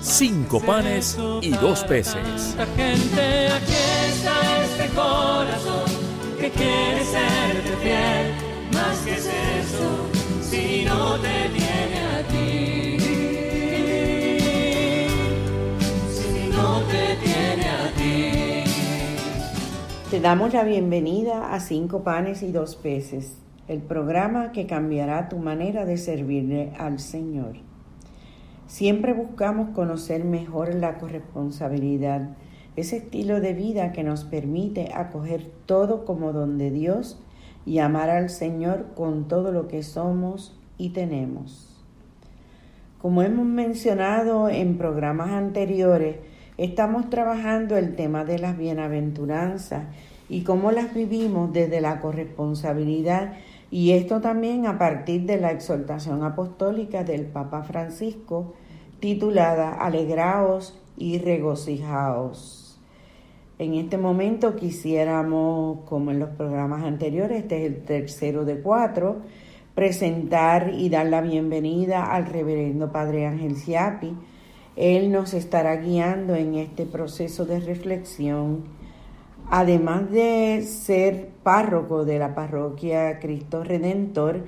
cinco panes y dos peces. Gente, aquí está este corazón que quiere serte fiel. Más que es eso, si no te tiene a ti. Si no te tiene a ti. Te damos la bienvenida a Cinco Panes y Dos Peces, el programa que cambiará tu manera de servirle al Señor. Siempre buscamos conocer mejor la corresponsabilidad, ese estilo de vida que nos permite acoger todo como don de Dios y amar al Señor con todo lo que somos y tenemos. Como hemos mencionado en programas anteriores, estamos trabajando el tema de las bienaventuranzas y cómo las vivimos desde la corresponsabilidad y esto también a partir de la exhortación apostólica del Papa Francisco titulada Alegraos y regocijaos. En este momento quisiéramos, como en los programas anteriores, este es el tercero de cuatro, presentar y dar la bienvenida al reverendo Padre Ángel Siapi. Él nos estará guiando en este proceso de reflexión, además de ser párroco de la parroquia Cristo Redentor.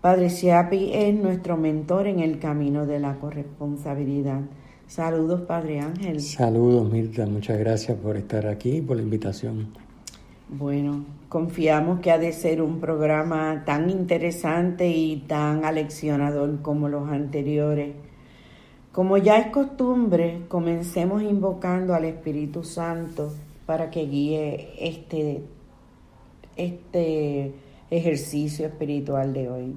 Padre Siapi es nuestro mentor en el camino de la corresponsabilidad. Saludos, Padre Ángel. Saludos, Mirta. Muchas gracias por estar aquí y por la invitación. Bueno, confiamos que ha de ser un programa tan interesante y tan aleccionador como los anteriores. Como ya es costumbre, comencemos invocando al Espíritu Santo para que guíe este, este ejercicio espiritual de hoy.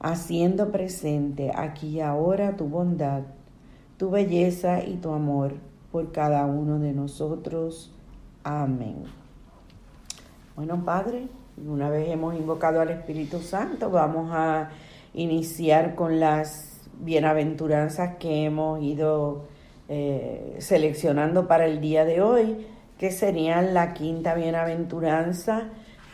haciendo presente aquí y ahora tu bondad, tu belleza y tu amor por cada uno de nosotros. Amén. Bueno, Padre, una vez hemos invocado al Espíritu Santo, vamos a iniciar con las bienaventuranzas que hemos ido eh, seleccionando para el día de hoy, que serían la quinta bienaventuranza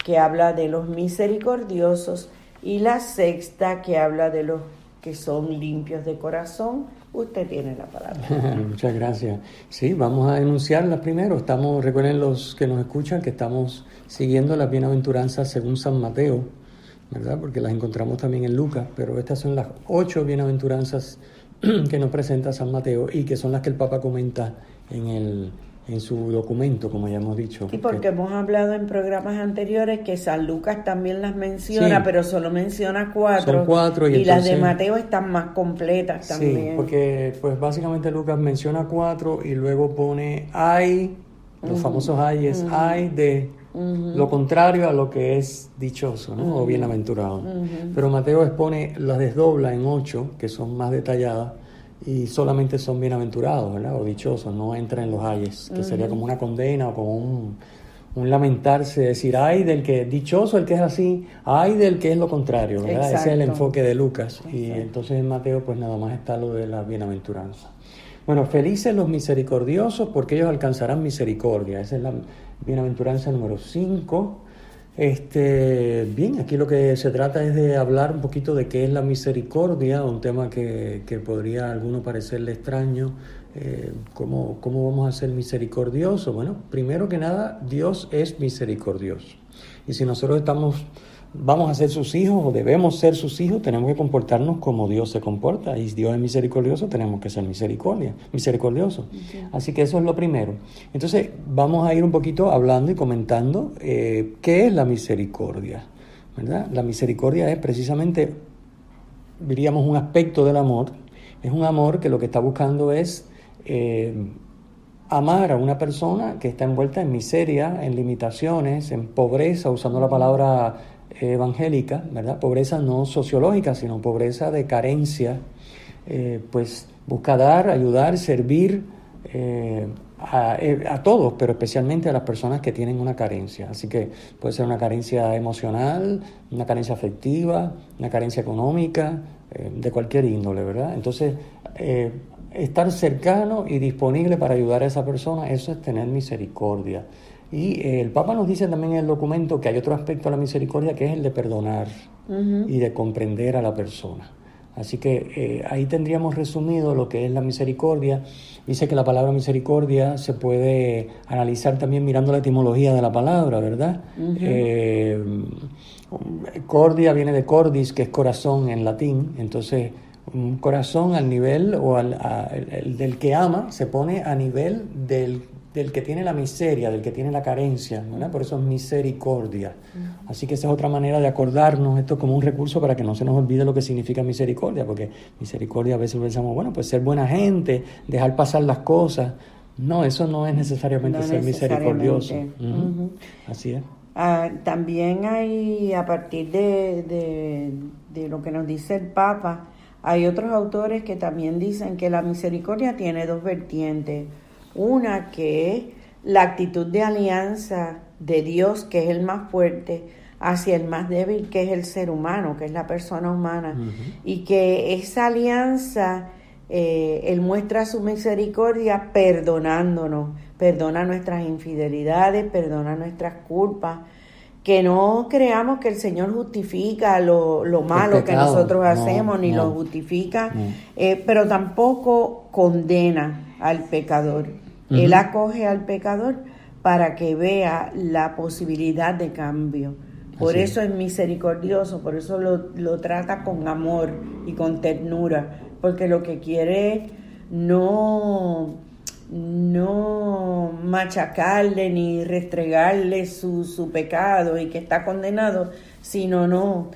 que habla de los misericordiosos y la sexta que habla de los que son limpios de corazón. Usted tiene la palabra. Muchas gracias. Sí, vamos a enunciarlas primero. Estamos, recuerden los que nos escuchan que estamos siguiendo las bienaventuranzas según San Mateo, ¿verdad? Porque las encontramos también en Lucas, pero estas son las ocho bienaventuranzas que nos presenta San Mateo y que son las que el Papa comenta en el, en su documento, como ya hemos dicho. Sí, porque hemos hablado en programas anteriores que San Lucas también las menciona, Sí. pero solo menciona cuatro. Son cuatro y las de Mateo están más completas Sí, también. porque pues básicamente Lucas menciona cuatro y luego pone hay, los famosos hay es hay de lo contrario a lo que es dichoso, ¿no? O bienaventurado. Pero Mateo expone, las desdobla en ocho, que son más detalladas, y solamente son bienaventurados, ¿verdad? O dichosos, no entra en los ayes, que sería como una condena o como un, un lamentarse, decir, ay del que dichoso el que es así, ay del que es lo contrario, ¿verdad? Ese es el enfoque de Lucas. Y entonces en Mateo, pues nada más está lo de la bienaventuranza. Bueno, felices los misericordiosos porque ellos alcanzarán misericordia. Esa es la bienaventuranza número 5. Este, bien, aquí lo que se trata es de hablar un poquito de qué es la misericordia, un tema que, que podría a alguno parecerle extraño. Eh, ¿cómo, ¿Cómo vamos a ser misericordiosos? Bueno, primero que nada, Dios es misericordioso. Y si nosotros estamos vamos a ser sus hijos o debemos ser sus hijos, tenemos que comportarnos como Dios se comporta. Y si Dios es misericordioso, tenemos que ser misericordia, misericordioso. Así que eso es lo primero. Entonces, vamos a ir un poquito hablando y comentando eh, qué es la misericordia. ¿verdad? La misericordia es precisamente, diríamos, un aspecto del amor. Es un amor que lo que está buscando es eh, amar a una persona que está envuelta en miseria, en limitaciones, en pobreza, usando la palabra evangélica, ¿verdad? Pobreza no sociológica, sino pobreza de carencia, eh, pues busca dar, ayudar, servir eh, eh, a, todos, pero especialmente a las personas que tienen una carencia. Así que puede ser una carencia emocional, una carencia afectiva, una carencia económica, de cualquier índole, ¿verdad? Entonces, estar cercano y disponible para ayudar a esa persona, eso es tener misericordia. Y eh, el Papa nos dice también en el documento que hay otro aspecto a la misericordia que es el de perdonar y de comprender a la persona. Así que eh, ahí tendríamos resumido lo que es la misericordia. Dice que la palabra misericordia se puede analizar también mirando la etimología de la palabra, ¿verdad? Eh, cordia viene de cordis, que es corazón en latín. Entonces, un corazón al nivel o al, el del que ama se pone a nivel del del que tiene la miseria, del que tiene la carencia, ¿verdad? Por eso es misericordia. Así que esa es otra manera de acordarnos esto como un recurso para que no se nos olvide lo que significa misericordia, porque misericordia a veces pensamos, bueno, pues ser buena gente, dejar pasar las cosas. No, eso no es necesariamente ser misericordioso. Así es. Ah, también hay, a partir de, de lo que nos dice el Papa, hay otros autores que también dicen que la misericordia tiene dos vertientes una que es la actitud de alianza de Dios, que es el más fuerte, hacia el más débil, que es el ser humano, que es la persona humana. Y que esa alianza, eh, Él muestra su misericordia perdonándonos, perdona nuestras infidelidades, perdona nuestras culpas. Que no creamos que el Señor justifica lo, malo que nosotros hacemos, ni lo justifica, eh, pero tampoco condena al pecador. Él acoge al pecador para que vea la posibilidad de cambio. Por eso es misericordioso, por eso lo, trata con amor y con ternura, porque lo que quiere es no, no machacarle ni restregarle su, su pecado y que está condenado, sino no,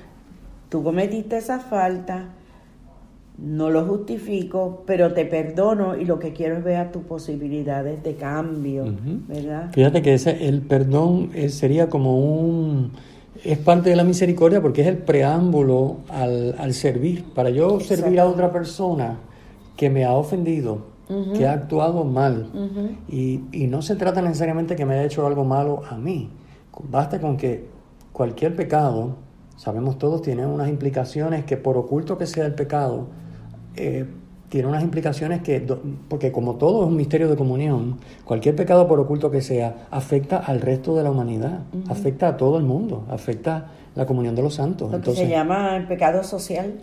tú cometiste esa falta, no lo justifico, pero te perdono y lo que quiero es ver tus posibilidades de cambio, ¿verdad? Fíjate que ese, el perdón eh, sería como un... es parte de la misericordia porque es el preámbulo al, al servir. Para yo servir a otra persona que me ha ofendido, que ha actuado mal, y, y no se trata necesariamente que me haya hecho algo malo a mí. Basta con que cualquier pecado, sabemos todos, tiene unas implicaciones que por oculto que sea el pecado, eh, tiene unas implicaciones que, porque como todo es un misterio de comunión, cualquier pecado por oculto que sea, afecta al resto de la humanidad, afecta a todo el mundo, afecta la comunión de los santos. Entonces, se llama el pecado social.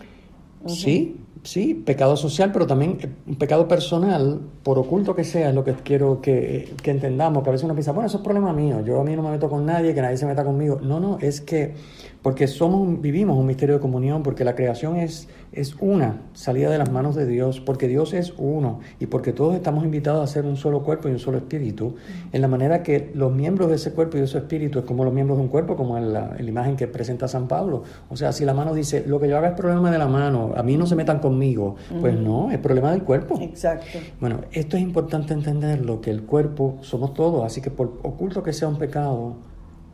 Sí, sí, pecado social, pero también eh, un pecado personal, por oculto que sea, es lo que quiero que, que entendamos, que a veces uno piensa, bueno, eso es problema mío, yo a mí no me meto con nadie, que nadie se meta conmigo. No, no, es que porque somos, vivimos un misterio de comunión, porque la creación es, es una, salida de las manos de Dios, porque Dios es uno y porque todos estamos invitados a ser un solo cuerpo y un solo espíritu, en la manera que los miembros de ese cuerpo y de ese espíritu es como los miembros de un cuerpo, como en la, imagen que presenta San Pablo. O sea, si la mano dice, lo que yo haga es problema de la mano, a mí no se metan conmigo, pues no, es problema del cuerpo. Exacto. Bueno, esto es importante entenderlo, que el cuerpo somos todos, así que por oculto que sea un pecado,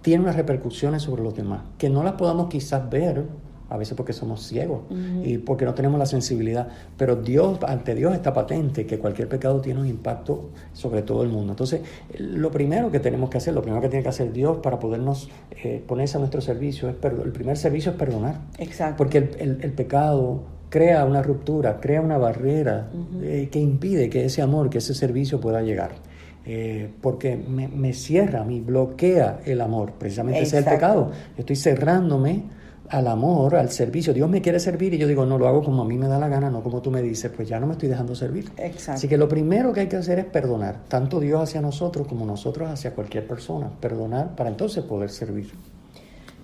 tiene unas repercusiones sobre los demás, que no las podamos quizás ver, a veces porque somos ciegos y porque no tenemos la sensibilidad, pero Dios, ante Dios está patente que cualquier pecado tiene un impacto sobre todo el mundo. Entonces, lo primero que tenemos que hacer, lo primero que tiene que hacer Dios para podernos eh, ponerse a nuestro servicio, es el primer servicio es perdonar. Exacto. Porque el, pecado crea una ruptura, crea una barrera eh, que impide que ese amor, que ese servicio pueda llegar. Eh, porque me, cierra, me bloquea el amor. Precisamente ese es el pecado. Yo estoy cerrándome al amor, al servicio. Dios me quiere servir y yo digo, no lo hago como a mí me da la gana, no como tú me dices, pues ya no me estoy dejando servir. Así que lo primero que hay que hacer es perdonar, tanto Dios hacia nosotros como nosotros hacia cualquier persona. Perdonar para entonces poder servir.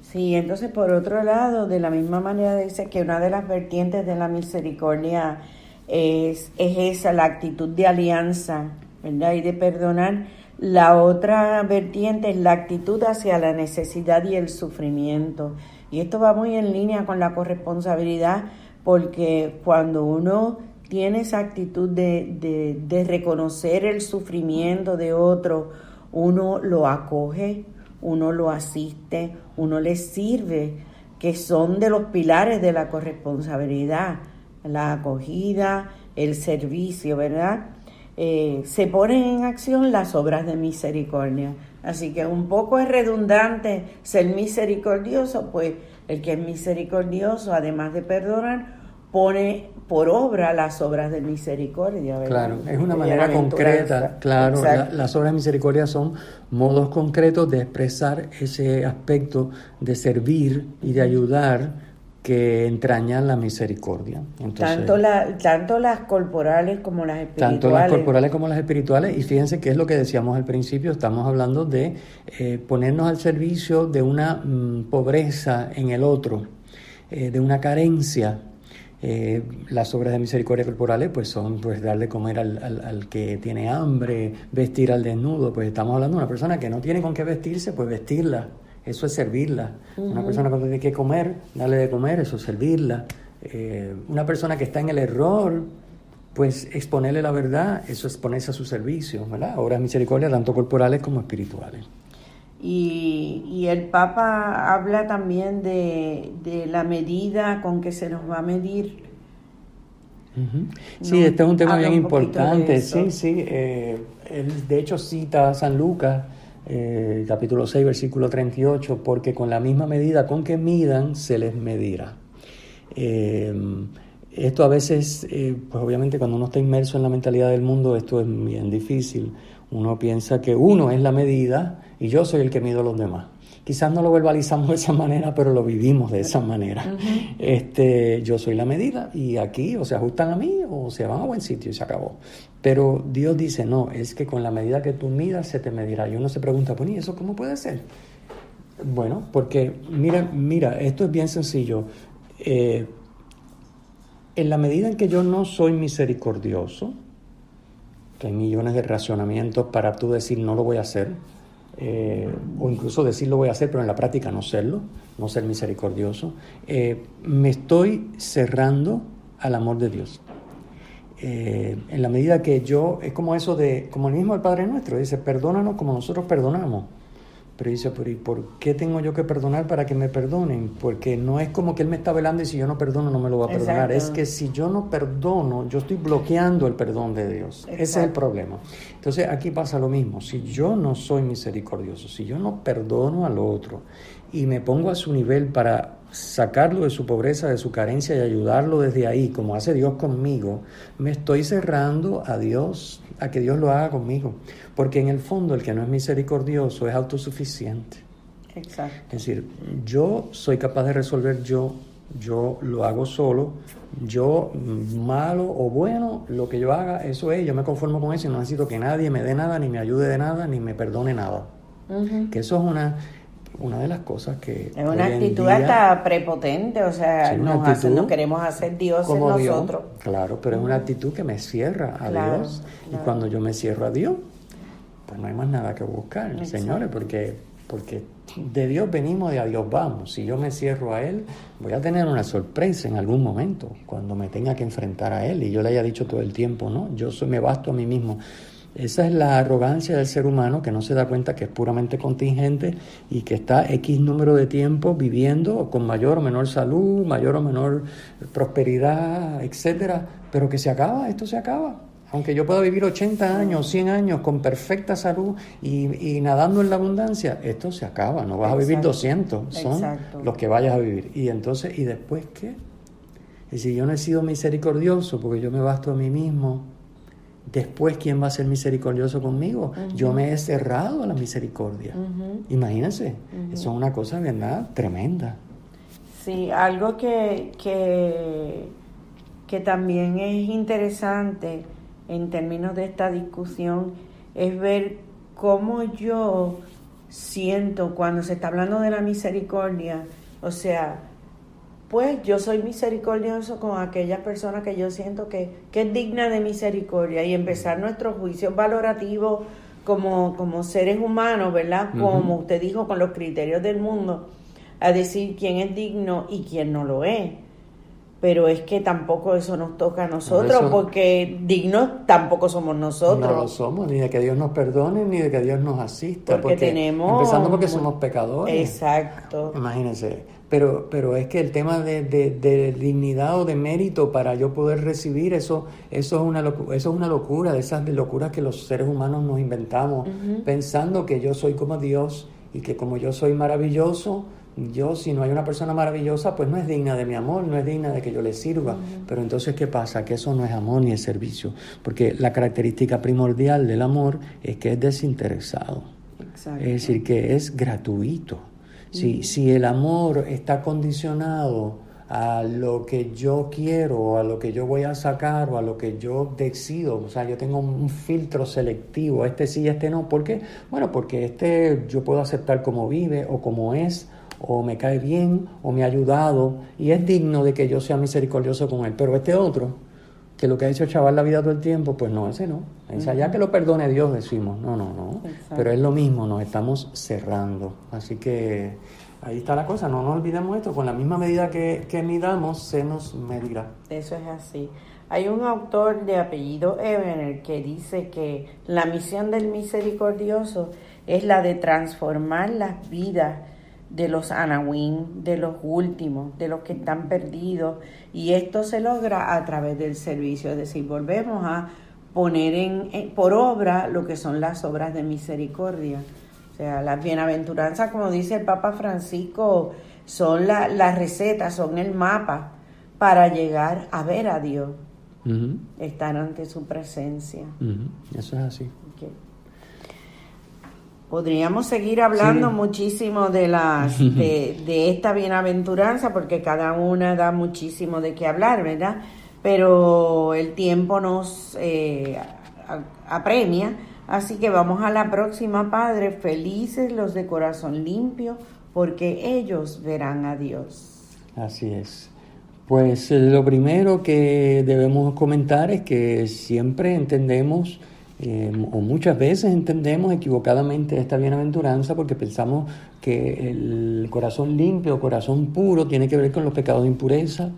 Sí, entonces por otro lado, de la misma manera dice que una de las vertientes de la misericordia es, es esa, la actitud de alianza, ¿verdad? Y de perdonar. La otra vertiente es la actitud hacia la necesidad y el sufrimiento. Y esto va muy en línea con la corresponsabilidad, porque cuando uno tiene esa actitud de, de, de reconocer el sufrimiento de otro, uno lo acoge, uno lo asiste, uno le sirve, que son de los pilares de la corresponsabilidad, la acogida, el servicio, ¿verdad? Eh, se ponen en acción las obras de misericordia. Así que un poco es redundante ser misericordioso, pues el que es misericordioso, además de perdonar, pone por obra las obras de misericordia. ¿verdad? Claro, es una manera concreta, claro, la, las obras de misericordia son modos concretos de expresar ese aspecto de servir y de ayudar que entrañan la misericordia. Entonces, tanto, la, tanto las corporales como las espirituales. Tanto las corporales como las espirituales. Y fíjense que es lo que decíamos al principio, estamos hablando de eh, ponernos al servicio de una mm, pobreza en el otro, eh, de una carencia eh, las obras de misericordia corporales pues son pues darle comer al, al, al, que tiene hambre, vestir al desnudo, pues estamos hablando de una persona que no tiene con qué vestirse, pues vestirla, eso es servirla. Uh -huh. Una persona que tiene que comer, darle de comer, eso es servirla. Eh, una persona que está en el error, pues exponerle la verdad, eso es ponerse a su servicio, ¿verdad? Obras misericordia tanto corporales como espirituales. Y, y, el Papa habla también de, de, la medida con que se nos va a medir. Uh -huh. Sí, no, este es un tema bien un importante. Sí, sí. Eh, él de hecho cita a San Lucas, eh, capítulo 6, versículo 38, porque con la misma medida con que midan, se les medirá. Eh, esto a veces, eh, pues obviamente cuando uno está inmerso en la mentalidad del mundo, esto es bien difícil. Uno piensa que uno es la medida y yo soy el que mido a los demás. Quizás no lo verbalizamos de esa manera, pero lo vivimos de esa manera. Uh -huh. este, yo soy la medida y aquí o se ajustan a mí o se van a buen sitio y se acabó. Pero Dios dice, no, es que con la medida que tú midas se te medirá. Y uno se pregunta, pues, ¿y eso cómo puede ser? Bueno, porque mira, mira, esto es bien sencillo. Eh, en la medida en que yo no soy misericordioso, que hay millones de racionamientos para tú decir no lo voy a hacer, eh, o incluso decir lo voy a hacer, pero en la práctica no serlo, no ser misericordioso, eh, me estoy cerrando al amor de Dios. Eh, en la medida que yo, es como eso de, como el mismo el Padre Nuestro, dice, perdónanos como nosotros perdonamos. Pero dice, pero ¿y por qué tengo yo que perdonar para que me perdonen? Porque no es como que Él me está velando y si yo no perdono no me lo va a perdonar. Exacto. Es que si yo no perdono, yo estoy bloqueando el perdón de Dios. Exacto. Ese es el problema. Entonces aquí pasa lo mismo. Si yo no soy misericordioso, si yo no perdono al otro y me pongo a su nivel para sacarlo de su pobreza, de su carencia y ayudarlo desde ahí, como hace Dios conmigo, me estoy cerrando a Dios, a que Dios lo haga conmigo. Porque en el fondo el que no es misericordioso es autosuficiente. Exacto. Es decir, yo soy capaz de resolver yo, yo lo hago solo, yo malo o bueno, lo que yo haga, eso es, yo me conformo con eso y no necesito que nadie me dé nada, ni me ayude de nada, ni me perdone nada. Uh -huh. Que eso es una una de las cosas que... Es una actitud día, hasta prepotente, o sea, sí, nos, hace, nos, queremos hacer dioses nosotros. Dios, claro, pero es una actitud que me cierra a claro, Dios. Claro. Y cuando yo me cierro a Dios, pues no hay más nada que buscar, Exacto. señores, porque, porque de Dios venimos y a Dios vamos. Si yo me cierro a Él, voy a tener una sorpresa en algún momento, cuando me tenga que enfrentar a Él. Y yo le haya dicho todo el tiempo, ¿no? Yo soy, me basto a mí mismo. Esa es la arrogancia del ser humano que no se da cuenta que es puramente contingente y que está X número de tiempo viviendo con mayor o menor salud, mayor o menor prosperidad, etcétera, pero que se acaba, esto se acaba. Aunque yo pueda vivir 80 años, 100 años con perfecta salud y, y nadando en la abundancia, esto se acaba, no vas Exacto. a vivir 200, son Exacto. los que vayas a vivir. Y entonces, ¿y después qué? Y si yo no he sido misericordioso porque yo me basto a mí mismo, Después, ¿quién va a ser misericordioso conmigo? Uh -huh. Yo me he cerrado a la misericordia. Uh -huh. Imagínense, uh -huh. eso es una cosa, ¿verdad? Tremenda. Sí, algo que, que, que también es interesante en términos de esta discusión es ver cómo yo siento cuando se está hablando de la misericordia, o sea, pues yo soy misericordioso con aquella persona que yo siento que, que es digna de misericordia y empezar nuestro juicio valorativo como, como seres humanos, ¿verdad? Como usted dijo, con los criterios del mundo, a decir quién es digno y quién no lo es pero es que tampoco eso nos toca a nosotros, porque dignos tampoco somos nosotros. No lo somos, ni de que Dios nos perdone, ni de que Dios nos asista. Porque, tenemos... Empezando porque somos pecadores. Exacto. Imagínense. Pero, pero es que el tema de, de, dignidad o de mérito para yo poder recibir eso, eso es una locura, eso es una locura, de esas locuras que los seres humanos nos inventamos, pensando que yo soy como Dios y que como yo soy maravilloso, yo si no hay una persona maravillosa, pues no es digna de mi amor, no es digna de que yo le sirva. Pero entonces, ¿qué pasa? Que eso no es amor ni es servicio, porque la característica primordial del amor es que es desinteresado. Es decir, que es gratuito. Si, si el amor está condicionado a lo que yo quiero, o a lo que yo voy a sacar, o a lo que yo decido. O sea, yo tengo un filtro selectivo, este sí, este no. ¿Por qué? Bueno, porque este yo puedo aceptar como vive o como es, o me cae bien, o me ha ayudado, y es digno de que yo sea misericordioso con él. Pero este otro, que lo que ha hecho chaval la vida todo el tiempo, pues no, ese no. Ese allá que lo perdone Dios, decimos. No, no, no. Pero es lo mismo, nos estamos cerrando. Así que ahí está la cosa, no nos olvidemos esto, con la misma medida que, que midamos, se nos medirá. Eso es así. Hay un autor de apellido Ebener que dice que la misión del misericordioso es la de transformar las vidas de los Anawin, de los últimos, de los que están perdidos. Y esto se logra a través del servicio, es decir, volvemos a poner en, por obra lo que son las obras de misericordia. O sea, las bienaventuranzas, como dice el Papa Francisco, son las recetas, son el mapa para llegar a ver a Dios, estar ante su presencia. Eso es así. Podríamos seguir hablando muchísimo de las de, esta bienaventuranza porque cada una da muchísimo de qué hablar, ¿verdad? Pero el tiempo nos eh, apremia, así que vamos a la próxima, Padre. Felices los de corazón limpio, porque ellos verán a Dios. Así es. Pues eh, lo primero que debemos comentar es que siempre entendemos Em, o muchas veces entendemos equivocadamente esta bienaventuranza porque pensamos que el corazón limpio, corazón puro, tiene que ver con los pecados de impureza,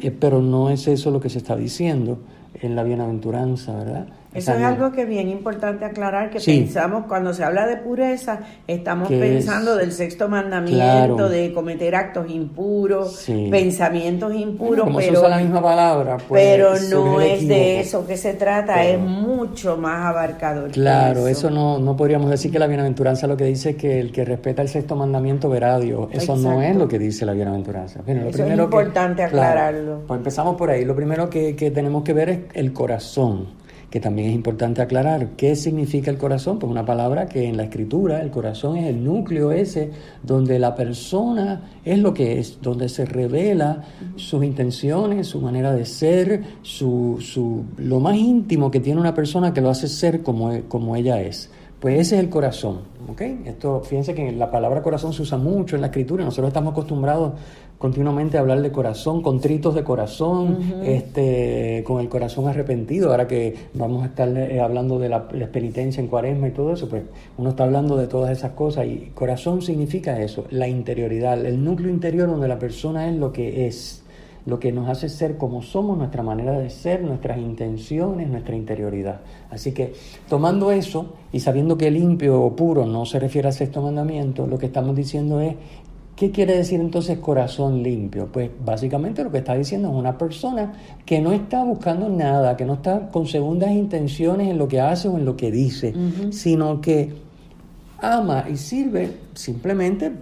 eh, pero no es eso lo que se está diciendo en la bienaventuranza, ¿verdad? Eso es algo que es bien importante aclarar, que pensamos, cuando se habla de pureza, estamos pensando del sexto mandamiento, de cometer actos impuros, pensamientos impuros, como pero, se la misma palabra, pues, pero no es de eso que se trata, es mucho más abarcador. Claro, eso, no, no podríamos decir que la bienaventuranza lo que dice es que el que respeta el sexto mandamiento verá a Dios. Eso no es lo que dice la bienaventuranza. lo eso es importante aclararlo. pues empezamos por ahí. Lo primero que, que tenemos que ver es el corazón que también es importante aclarar. ¿Qué significa el corazón? Pues una palabra que en la escritura el corazón es el núcleo ese donde la persona es lo que es, donde se revela sus intenciones, su manera de ser, su, su, lo más íntimo que tiene una persona que lo hace ser como, como ella es. Pues ese es el corazón, ¿ok? Esto, fíjense que la palabra corazón se usa mucho en la escritura, nosotros estamos acostumbrados continuamente hablar de corazón, con tritos de corazón, este, con el corazón arrepentido, ahora que vamos a estar eh, hablando de la, penitencia en cuaresma y todo eso, pues uno está hablando de todas esas cosas y corazón significa eso, la interioridad, el núcleo interior donde la persona es lo que es lo que nos hace ser como somos, nuestra manera de ser, nuestras intenciones, nuestra interioridad. Así que tomando eso y sabiendo que limpio o puro no se refiere al sexto mandamiento, lo que estamos diciendo es, ¿qué quiere decir entonces corazón limpio? Pues básicamente lo que está diciendo es una persona que no está buscando nada, que no está con segundas intenciones en lo que hace o en lo que dice, sino que ama y sirve simplemente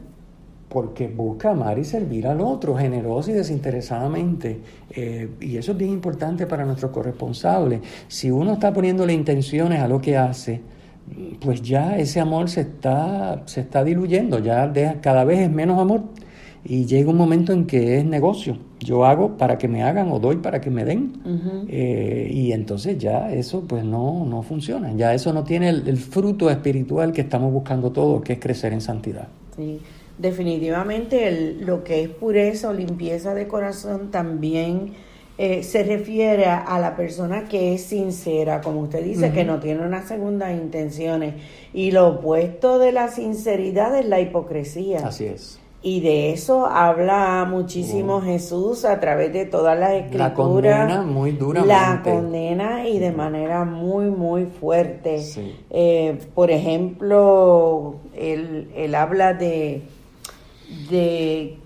porque busca amar y servir al otro generoso y desinteresadamente. Eh, y eso es bien importante para nuestros corresponsables. Si uno está poniéndole intenciones a lo que hace, pues ya ese amor se está, se está diluyendo, ya cada vez es menos amor y llega un momento en que es negocio. Yo hago para que me hagan o doy para que me den. Eh, y entonces ya eso pues no, no funciona. Ya eso no tiene el, fruto espiritual que estamos buscando todos, que es crecer en santidad. Sí, definitivamente lo que es pureza o limpieza de corazón también eh, se refiere a la persona que es sincera, como usted dice, que no tiene unas segundas intenciones. Y lo opuesto de la sinceridad es la hipocresía. Así es. Y de eso habla muchísimo Jesús a través de todas las escrituras. La condena muy duramente. La condena y de manera muy, muy fuerte. Eh, por ejemplo, él, él habla de, de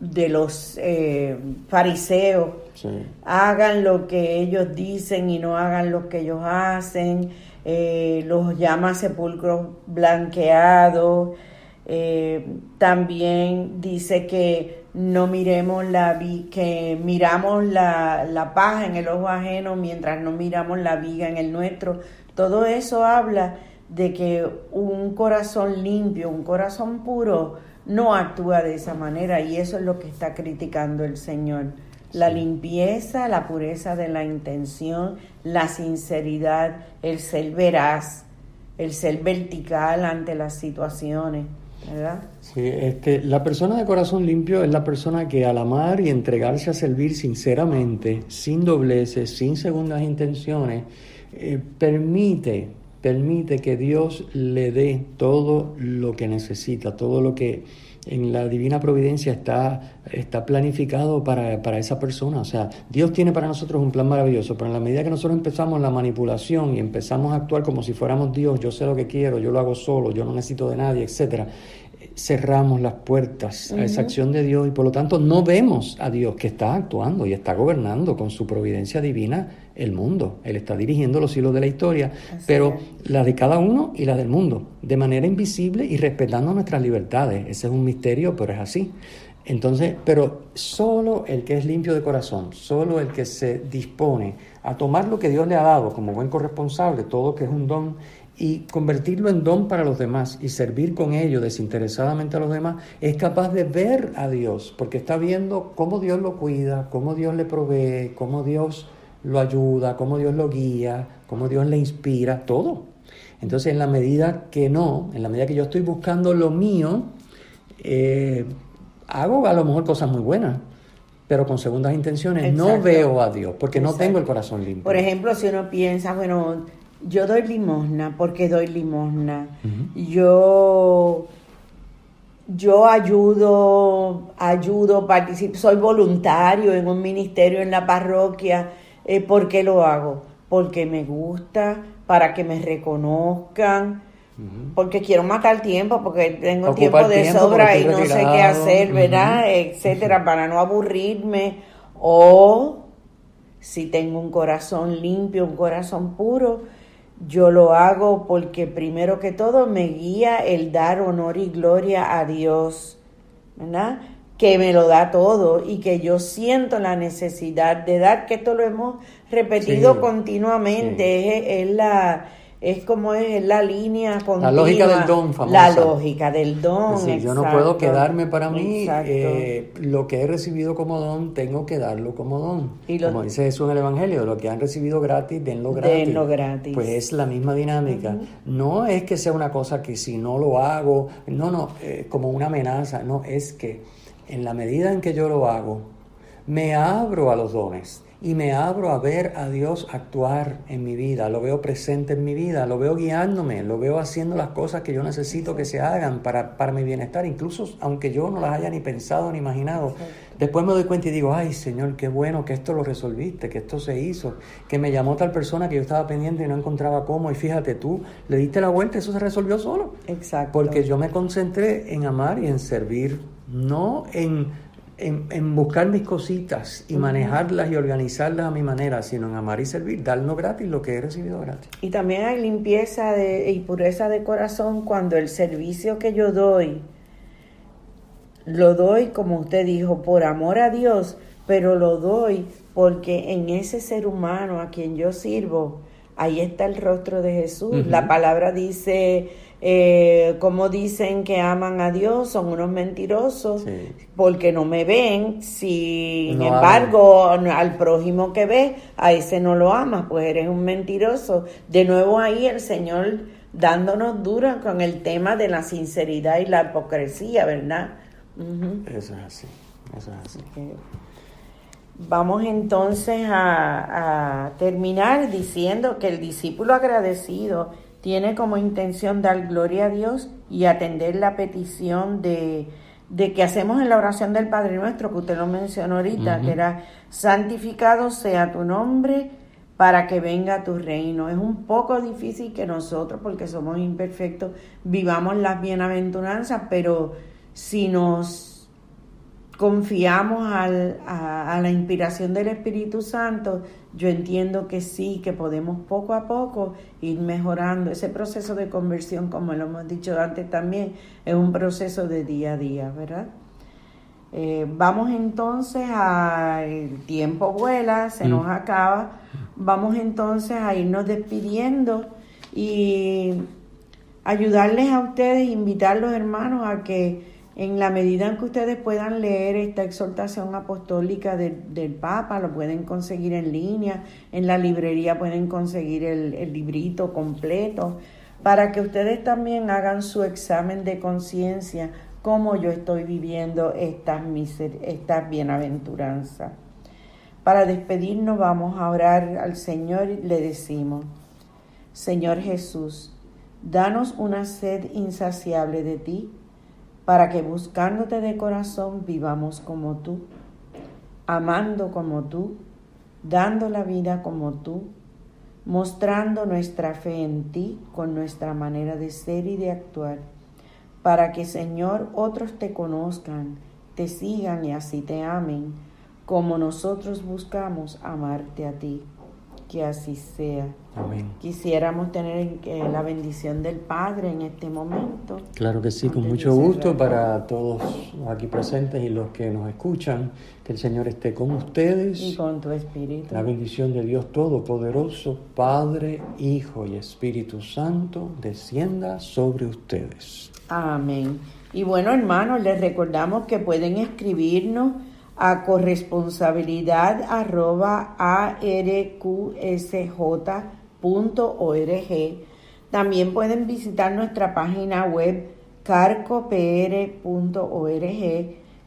de los eh, fariseos. Hagan lo que ellos dicen y no hagan lo que ellos hacen. Eh, los llama sepulcros blanqueados. Eh, también dice que no miremos la que miramos la, la paja en el ojo ajeno mientras no miramos la viga en el nuestro. Todo eso habla de que un corazón limpio, un corazón puro, no actúa de esa manera y eso es lo que está criticando el Señor. La limpieza, la pureza de la intención, la sinceridad, el ser veraz, el ser vertical ante las situaciones. ¿verdad? Sí, este, la persona de corazón limpio es la persona que al amar y entregarse a servir sinceramente, sin dobleces, sin segundas intenciones, eh, permite permite que Dios le dé todo lo que necesita, todo lo que en la divina providencia está, está planificado para, para, esa persona. O sea, Dios tiene para nosotros un plan maravilloso, pero en la medida que nosotros empezamos la manipulación y empezamos a actuar como si fuéramos Dios, yo sé lo que quiero, yo lo hago solo, yo no necesito de nadie, etcétera, cerramos las puertas a esa acción de Dios y por lo tanto no vemos a Dios que está actuando y está gobernando con su providencia divina el mundo. Él está dirigiendo los hilos de la historia, pero la de cada uno y la del mundo, de manera invisible y respetando nuestras libertades. Ese es un misterio, pero es así. Entonces, pero solo el que es limpio de corazón, solo el que se dispone a tomar lo que Dios le ha dado como buen corresponsable, todo que es un don, y convertirlo en don para los demás y servir con ello desinteresadamente a los demás, es capaz de ver a Dios, porque está viendo cómo Dios lo cuida, cómo Dios le provee, cómo Dios lo ayuda, cómo Dios lo guía, cómo Dios le inspira, todo. Entonces, en la medida que no, en la medida que yo estoy buscando lo mío, eh, hago a lo mejor cosas muy buenas, pero con segundas intenciones no veo a Dios, porque no tengo el corazón limpio. Por ejemplo, si uno piensa, bueno, yo doy limosna porque doy limosna. Yo yo ayudo, ayudo, participo, soy voluntario en un ministerio en la parroquia. Eh, ¿Por qué lo hago? Porque me gusta, para que me reconozcan, porque quiero matar tiempo, porque tengo tiempo de sobra y no sé qué hacer, ¿verdad? Etcétera, para no aburrirme. O si tengo un corazón limpio, un corazón puro, yo lo hago porque primero que todo me guía el dar honor y gloria a Dios, ¿verdad? Que me lo da todo y que yo siento la necesidad de dar, que esto lo hemos repetido continuamente, es, la es como es la línea continua. La lógica del don, famosa. La lógica del don. yo no puedo quedarme para mí. Eh, lo que he recibido como don, tengo que darlo como don. Y como dice Jesús en el Evangelio, lo que han recibido gratis, denlo gratis. Denlo gratis. Pues es la misma dinámica. No es que sea una cosa que si no lo hago, no, no, eh, como una amenaza. No, es que en la medida en que yo lo hago, me abro a los dones y me abro a ver a Dios actuar en mi vida, lo veo presente en mi vida, lo veo guiándome, lo veo haciendo las cosas que yo necesito que se hagan para, para mi bienestar, incluso aunque yo no las haya ni pensado ni imaginado. Después me doy cuenta y digo, ay Señor, qué bueno que esto lo resolviste, que esto se hizo, que me llamó tal persona que yo estaba pendiente y no encontraba cómo, y fíjate tú, le diste la vuelta, eso se resolvió solo. Exacto. Porque yo me concentré en amar y en servir, no en en, buscar mis cositas y manejarlas y organizarlas a mi manera, sino en amar y servir, darnos gratis lo que he recibido gratis. Y también hay limpieza de, y pureza de corazón cuando el servicio que yo doy, lo doy, como usted dijo, por amor a Dios, pero lo doy porque en ese ser humano a quien yo sirvo, ahí está el rostro de Jesús. La palabra dice eh, como dicen que aman a Dios, son unos mentirosos Sí. porque no me ven. Sin No embargo, al prójimo que ves, a ese no lo amas, pues eres un mentiroso. De nuevo ahí el Señor dándonos duro con el tema de la sinceridad y la hipocresía, ¿verdad? Eso es así, eso es así. Vamos entonces a, a terminar diciendo que el discípulo agradecido tiene como intención dar gloria a Dios y atender la petición de, de que hacemos en la oración del Padre Nuestro, que usted lo mencionó ahorita, que era santificado sea tu nombre para que venga tu reino. Es un poco difícil que nosotros, porque somos imperfectos, vivamos las bienaventuranzas, pero si nos confiamos al- a, a la inspiración del Espíritu Santo, yo entiendo que sí, que podemos poco a poco ir mejorando. Ese proceso de conversión, como lo hemos dicho antes también, es un proceso de día a día, ¿verdad? Eh, vamos entonces a el tiempo vuela, se nos Mm. acaba. Vamos entonces a irnos despidiendo y ayudarles a ustedes, invitar los hermanos a que en la medida en que ustedes puedan leer esta exhortación apostólica del- Papa, lo pueden conseguir en línea, en la librería pueden conseguir el, librito completo, para que ustedes también hagan su examen de conciencia, cómo yo estoy viviendo estas, estas bienaventuranzas. Para despedirnos vamos a orar al Señor y le decimos, Señor Jesús, danos una sed insaciable de ti, para que buscándote de corazón vivamos como tú, amando como tú, dando la vida como tú, mostrando nuestra fe en ti con nuestra manera de ser y de actuar, para que Señor otros te conozcan, te sigan y así te amen, como nosotros buscamos amarte a ti. Que así sea. Amén. Quisiéramos tener eh, la bendición del Padre en este momento. Claro que sí, con Antes mucho gusto para todos los aquí presentes y los que nos escuchan. Que el Señor esté con ustedes. Y con tu espíritu. La bendición de Dios Todopoderoso, Padre, Hijo y Espíritu Santo, descienda sobre ustedes. Amén. Y bueno, hermanos, les recordamos que pueden escribirnos a corresponsabilidad arroba arqsj.org. También pueden visitar nuestra página web carcopr.org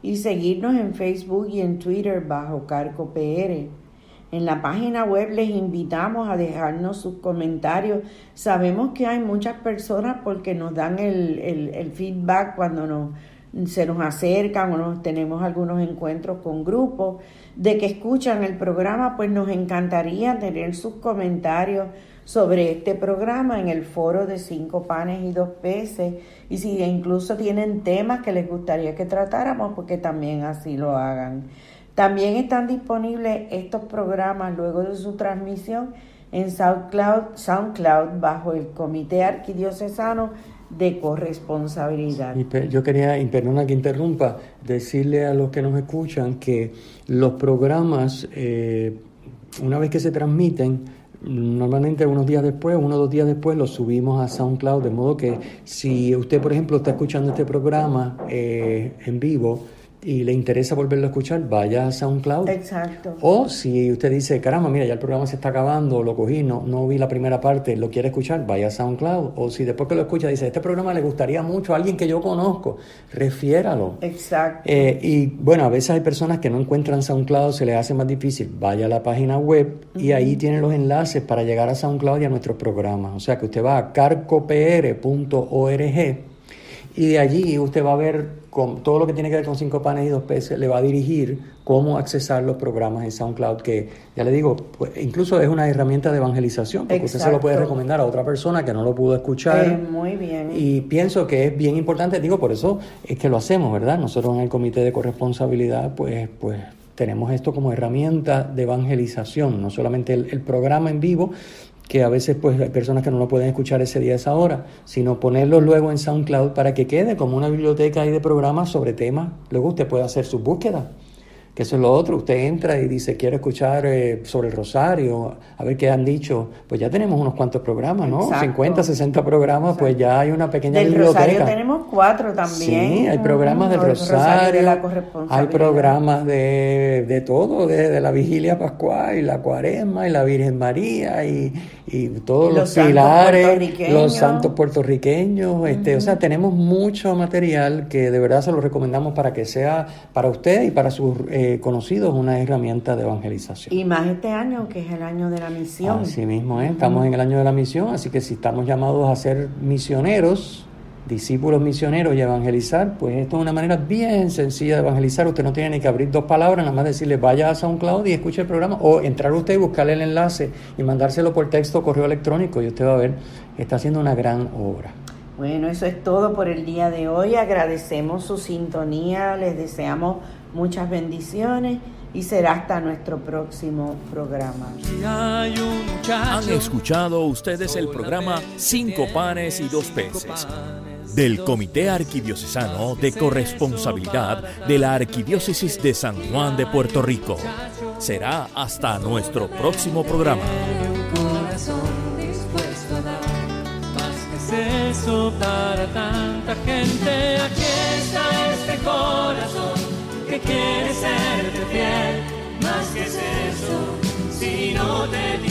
y seguirnos en Facebook y en Twitter bajo carcopr. En la página web les invitamos a dejarnos sus comentarios. Sabemos que hay muchas personas porque nos dan el, el- el feedback cuando nos, se nos acercan o nos tenemos algunos encuentros con grupos de que escuchan el programa, pues nos encantaría tener sus comentarios sobre este programa en el foro de cinco panes y dos peces y si incluso tienen temas que les gustaría que tratáramos, porque también así lo hagan. También están disponibles estos programas luego de su transmisión en SoundCloud, SoundCloud bajo el Comité Arquidiocesano de Corresponsabilidad. Yo quería, perdona que interrumpa, decirle a los que nos escuchan que los programas, eh, una vez que se transmiten, normalmente unos días después, uno o dos días después, los subimos a SoundCloud, de modo que si usted, por ejemplo, está escuchando este programa eh, en vivo y le interesa volverlo a escuchar, vaya a SoundCloud. Exacto. O si usted dice, caramba, mira, ya el programa se está acabando, lo cogí, no, no vi la primera parte, lo quiere escuchar, vaya a SoundCloud. O si después que lo escucha dice, este programa le gustaría mucho a alguien que yo conozco, refiéralo. Exacto. Eh, y bueno, a veces hay personas que no encuentran SoundCloud, se les hace más difícil. Vaya a la página web y ahí tienen los enlaces para llegar a SoundCloud y a nuestros programas. O sea que usted va a carcopr.org y de allí usted va a ver con todo lo que tiene que ver con cinco panes y dos peces, le va a dirigir cómo accesar los programas en SoundCloud, que ya le digo, pues, incluso es una herramienta de evangelización, porque usted se lo puede recomendar a otra persona que no lo pudo escuchar. Eh, muy bien. Y pienso que es bien importante, digo, por eso es que lo hacemos, ¿verdad? Nosotros en el comité de corresponsabilidad, pues, pues tenemos esto como herramienta de evangelización, no solamente el, el programa en vivo, que a veces pues hay personas que no lo pueden escuchar ese día, esa hora, sino ponerlo luego en SoundCloud para que quede como una biblioteca ahí de programas sobre temas. Luego usted puede hacer sus búsquedas, que eso es lo otro. Usted entra y dice, quiero escuchar eh, sobre el rosario, a ver qué han dicho. Pues ya tenemos unos cuantos programas, ¿no? 50, 60 programas, pues ya hay una pequeña del biblioteca. Rosario tenemos cuatro también. Sí, hay programas del Rosario, hay programas de, de todo, de, la vigilia pascual y la cuaresma y la Virgen María y, y todos los, pilares, los santos puertorriqueños. Este, O sea, tenemos mucho material que de verdad se lo recomendamos para que sea para usted y para sus... Eh, conocidos una herramienta de evangelización. Y más este año, que es el año de la misión. Así mismo es, estamos en el año de la misión, así que si estamos llamados a ser misioneros, discípulos misioneros y evangelizar, pues esto es una manera bien sencilla de evangelizar. Usted no tiene ni que abrir dos palabras, nada más decirle vaya a SoundCloud y escuche el programa, o entrar usted y buscarle el enlace y mandárselo por texto o correo electrónico y usted va a ver, está haciendo una gran obra. Bueno, eso es todo por el día de hoy. Agradecemos su sintonía, les deseamos muchas bendiciones y será hasta nuestro próximo programa. Han escuchado ustedes el programa Cinco panes y dos peces del Comité Arquidiocesano de Corresponsabilidad de la Arquidiócesis de San Juan de Puerto Rico. Será hasta nuestro próximo programa. eso para tanta gente. Aquí está este corazón que quiere serte fiel. Más que es eso, si no te